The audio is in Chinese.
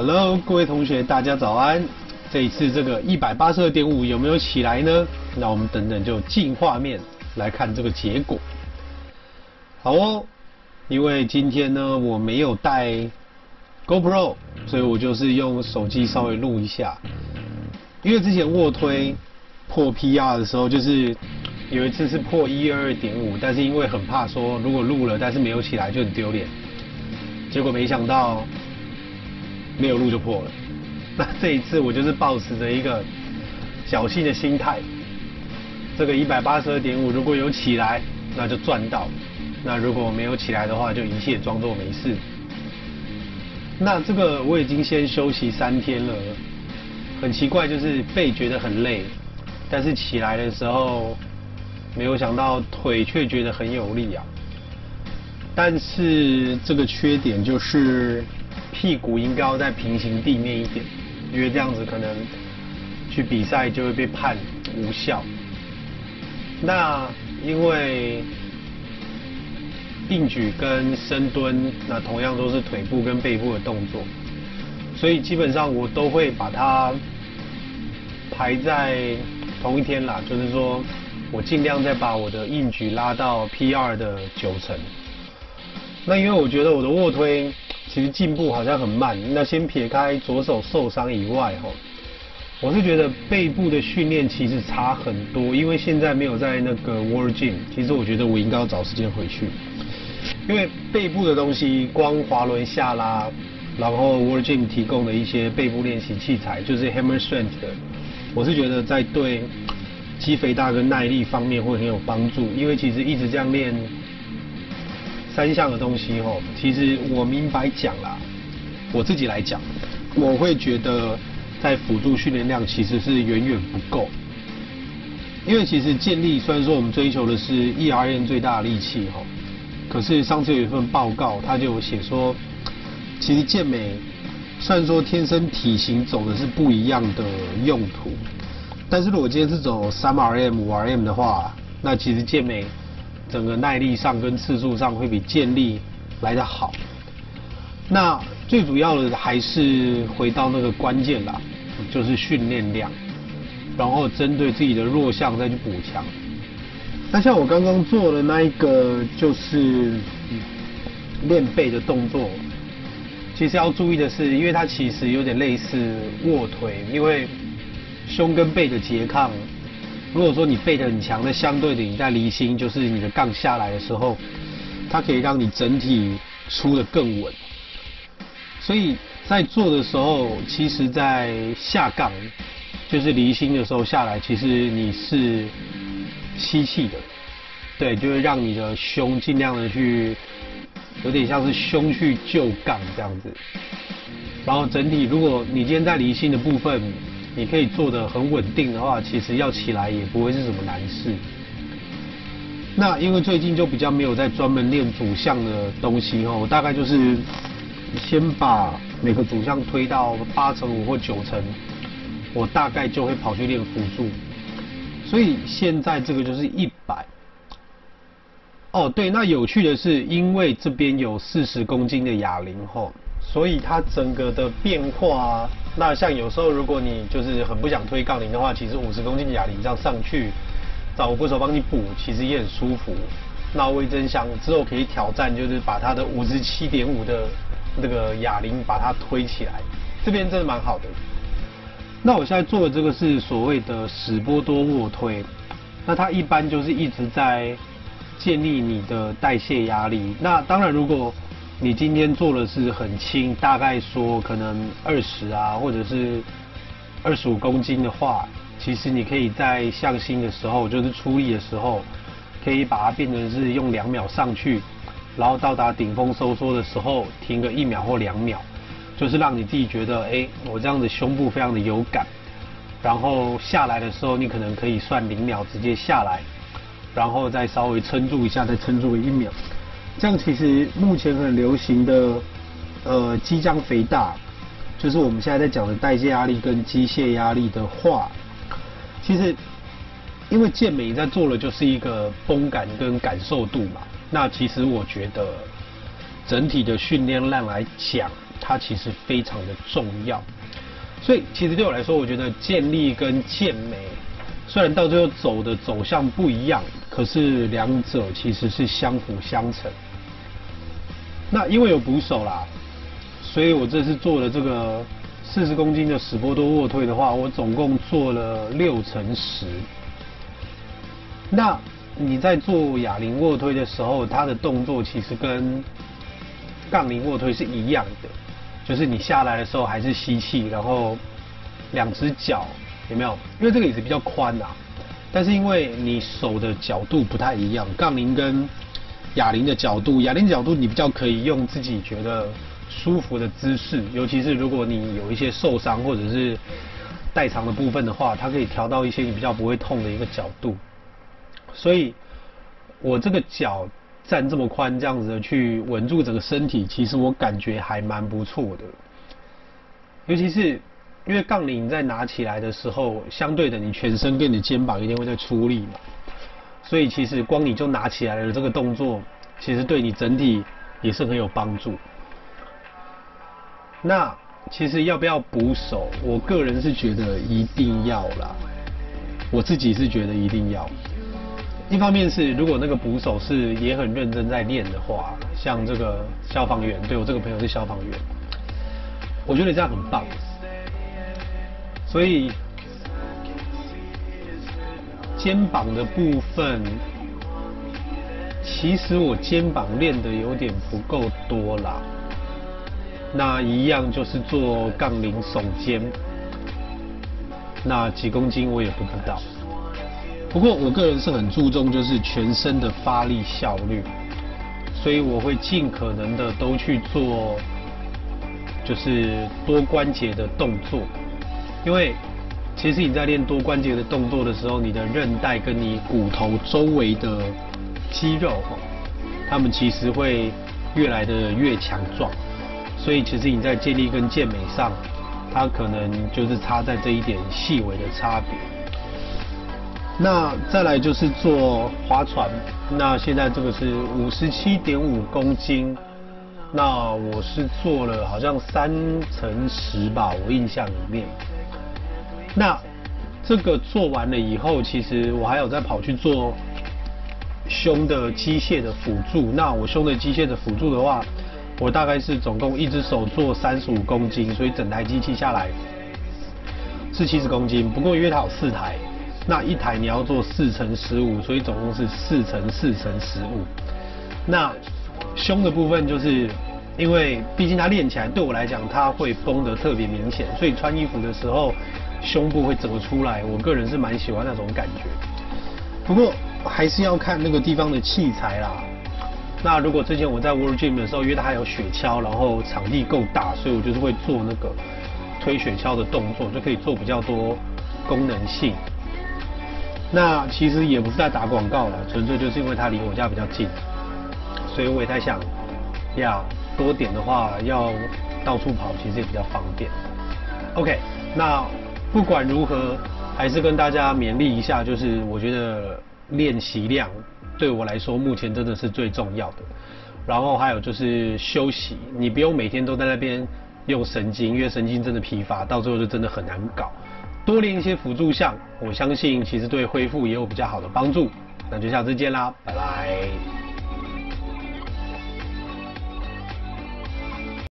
Hello，各位同学，大家早安。这一次这个一百八十二点五有没有起来呢？那我们等等就进画面来看这个结果。好哦，因为今天呢我没有带 GoPro，所以我就是用手机稍微录一下。因为之前卧推破 PR 的时候，就是有一次是破一二二点五，但是因为很怕说如果录了但是没有起来就很丢脸，结果没想到。没有路就破了，那这一次我就是抱持着一个侥幸的心态，这个一百八十二点五如果有起来，那就赚到；那如果没有起来的话，就一切装作没事。那这个我已经先休息三天了，很奇怪，就是背觉得很累，但是起来的时候，没有想到腿却觉得很有力啊。但是这个缺点就是。屁股应该要在平行地面一点，因为这样子可能去比赛就会被判无效。那因为硬举跟深蹲，那同样都是腿部跟背部的动作，所以基本上我都会把它排在同一天啦，就是说我尽量再把我的硬举拉到 PR 的九成。那因为我觉得我的卧推。其实进步好像很慢。那先撇开左手受伤以外，哈，我是觉得背部的训练其实差很多。因为现在没有在那个 w o r d Gym 其实我觉得我应该要找时间回去。因为背部的东西，光滑轮下拉，然后 w o r d Gym 提供的一些背部练习器材，就是 Hammer Strength 的，我是觉得在对肌肥大跟耐力方面会很有帮助。因为其实一直这样练。三项的东西吼，其实我明白讲啦，我自己来讲，我会觉得在辅助训练量其实是远远不够，因为其实健力虽然说我们追求的是 ERM 最大的力气吼，可是上次有一份报告，他就写说，其实健美虽然说天生体型走的是不一样的用途，但是如果今天是走三 RM 五 RM 的话，那其实健美。整个耐力上跟次数上会比健力来得好。那最主要的还是回到那个关键啦，就是训练量，然后针对自己的弱项再去补强。那像我刚刚做的那一个就是练背的动作，其实要注意的是，因为它其实有点类似卧推，因为胸跟背的拮抗。如果说你背得很强，那相对的你在离心，就是你的杠下来的时候，它可以让你整体出得更稳。所以在做的时候，其实在下杠，就是离心的时候下来，其实你是吸气的，对，就会让你的胸尽量的去，有点像是胸去救杠这样子。然后整体，如果你今天在离心的部分。你可以做得很稳定的话，其实要起来也不会是什么难事。那因为最近就比较没有在专门练主项的东西哦，我大概就是先把每个主项推到八成五或九成，我大概就会跑去练辅助。所以现在这个就是一百。哦，对，那有趣的是，因为这边有四十公斤的哑铃吼。所以它整个的变化啊，那像有时候如果你就是很不想推杠铃的话，其实五十公斤的哑铃这样上去，找鼓手帮你补，其实也很舒服。那我也真想之后可以挑战，就是把它的五十七点五的那个哑铃把它推起来，这边真的蛮好的。那我现在做的这个是所谓的史波多卧推，那它一般就是一直在建立你的代谢压力。那当然如果你今天做的是很轻，大概说可能二十啊，或者是二十五公斤的话，其实你可以在向心的时候，就是出力的时候，可以把它变成是用两秒上去，然后到达顶峰收缩的时候停个一秒或两秒，就是让你自己觉得，哎，我这样子胸部非常的有感，然后下来的时候你可能可以算零秒直接下来，然后再稍微撑住一下，再撑住一秒。这样其实目前很流行的，呃，肌浆肥大，就是我们现在在讲的代谢压力跟机械压力的话，其实因为健美在做的就是一个绷感跟感受度嘛，那其实我觉得整体的训练量来讲，它其实非常的重要。所以其实对我来说，我觉得健力跟健美虽然到最后走的走向不一样，可是两者其实是相辅相成。那因为有捕手啦，所以我这次做了这个四十公斤的史波多卧推的话，我总共做了六乘十。那你在做哑铃卧推的时候，它的动作其实跟杠铃卧推是一样的，就是你下来的时候还是吸气，然后两只脚有没有？因为这个椅子比较宽啊，但是因为你手的角度不太一样，杠铃跟哑铃的角度，哑铃角度你比较可以用自己觉得舒服的姿势，尤其是如果你有一些受伤或者是代偿的部分的话，它可以调到一些你比较不会痛的一个角度。所以，我这个脚站这么宽，这样子的去稳住整个身体，其实我感觉还蛮不错的。尤其是因为杠铃在拿起来的时候，相对的你全身跟你的肩膀一定会在出力嘛，所以其实光你就拿起来的这个动作，其实对你整体也是很有帮助。那其实要不要捕手？我个人是觉得一定要啦，我自己是觉得一定要。一方面是，如果那个捕手是也很认真在练的话，像这个消防员，对，我这个朋友是消防员，我觉得这样很棒。所以肩膀的部分，其实我肩膀练得有点不够多啦。那一样就是做杠铃耸肩，那几公斤我也不知道。不过我个人是很注重就是全身的发力效率，所以我会尽可能的都去做，就是多关节的动作。因为其实你在练多关节的动作的时候，你的韧带跟你骨头周围的肌肉哈，它们其实会越来的越强壮。所以其实你在健力跟健美上，它可能就是差在这一点细微的差别。那再来就是做划船，那现在这个是五十七点五公斤，那我是做了好像三乘十吧，我印象里面。那这个做完了以后，其实我还有再跑去做胸的机械的辅助。那我胸的机械的辅助的话，我大概是总共一只手做三十五公斤，所以整台机器下来是七十公斤。不过因为它有四台。那一台你要做四乘十五，所以总共是四乘四乘十五。那胸的部分就是，因为毕竟它练起来对我来讲，它会绷得特别明显，所以穿衣服的时候胸部会折出来。我个人是蛮喜欢那种感觉。不过还是要看那个地方的器材啦。那如果之前我在 World Gym 的时候，因为它还有雪橇，然后场地够大，所以我就是会做那个推雪橇的动作，就可以做比较多功能性。那其实也不是在打广告了，纯粹就是因为它离我家比较近，所以我也在想，要多点的话，要到处跑，其实也比较方便。OK，那不管如何，还是跟大家勉励一下，就是我觉得练习量对我来说目前真的是最重要的。然后还有就是休息，你不用每天都在那边用神经，因为神经真的疲乏，到最后就真的很难搞。多练一些辅助项，我相信其实对恢复也有比较好的帮助。那就下次见啦，拜拜。